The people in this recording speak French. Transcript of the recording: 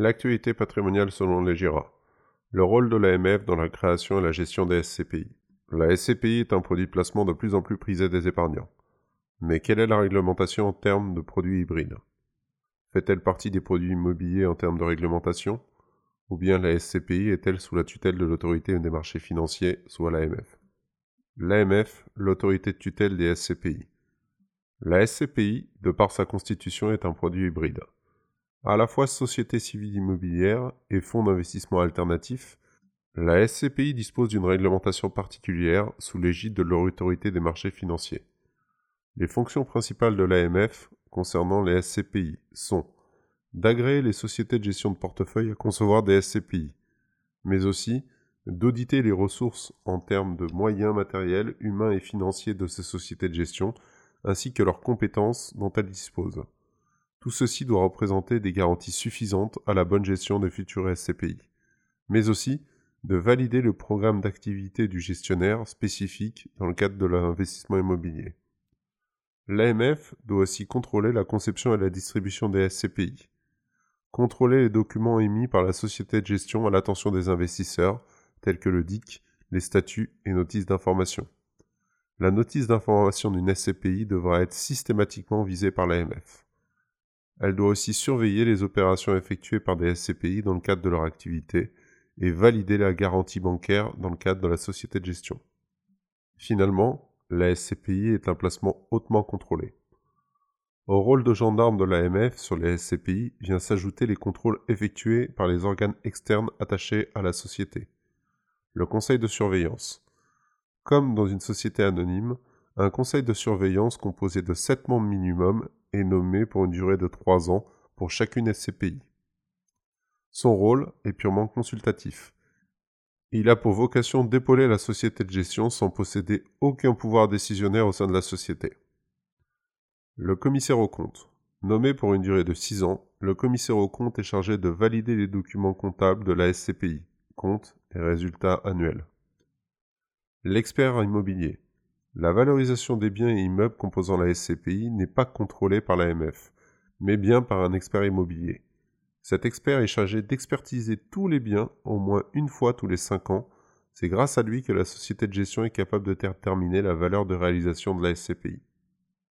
L'actualité patrimoniale selon les GIRA. Le rôle de l'AMF dans la création et la gestion des SCPI. La SCPI est un produit de placement de plus en plus prisé des épargnants. Mais quelle est la réglementation en termes de produits hybrides? Fait-elle partie des produits immobiliers en termes de réglementation? Ou bien la SCPI est-elle sous la tutelle de l'autorité des marchés financiers, soit l'AMF L'AMF, l'autorité de tutelle des SCPI. La SCPI, de par sa constitution, est un produit hybride. À la fois société civile immobilière et fonds d'investissement alternatif, la SCPI dispose d'une réglementation particulière sous l'égide de l'autorité des marchés financiers. Les fonctions principales de l'AMF concernant les SCPI sont d'agréer les sociétés de gestion de portefeuille à concevoir des SCPI, mais aussi d'auditer les ressources en termes de moyens matériels, humains et financiers de ces sociétés de gestion, ainsi que leurs compétences dont elles disposent. Tout ceci doit représenter des garanties suffisantes à la bonne gestion des futurs SCPI, mais aussi de valider le programme d'activité du gestionnaire spécifique dans le cadre de l'investissement immobilier. L'AMF doit aussi contrôler la conception et la distribution des SCPI, contrôler les documents émis par la société de gestion à l'attention des investisseurs, tels que le DIC, les statuts et notices d'information. La notice d'information d'une SCPI devra être systématiquement visée par l'AMF. Elle doit aussi surveiller les opérations effectuées par des SCPI dans le cadre de leur activité et valider la garantie bancaire dans le cadre de la société de gestion. Finalement, la SCPI est un placement hautement contrôlé. Au rôle de gendarme de l'AMF sur les SCPI vient s'ajouter les contrôles effectués par les organes externes attachés à la société. Le conseil de surveillance. Comme dans une société anonyme, un conseil de surveillance composé de 7 membres minimum est nommé pour une durée de 3 ans pour chacune SCPI. Son rôle est purement consultatif. Il a pour vocation d'épauler la société de gestion sans posséder aucun pouvoir décisionnaire au sein de la société. Le commissaire aux comptes. Nommé pour une durée de 6 ans, le commissaire aux comptes est chargé de valider les documents comptables de la SCPI, comptes et résultats annuels. L'expert immobilier. La valorisation des biens et immeubles composant la SCPI n'est pas contrôlée par l'AMF, mais bien par un expert immobilier. Cet expert est chargé d'expertiser tous les biens au moins une fois tous les cinq ans. C'est grâce à lui que la société de gestion est capable de déterminer la valeur de réalisation de la SCPI.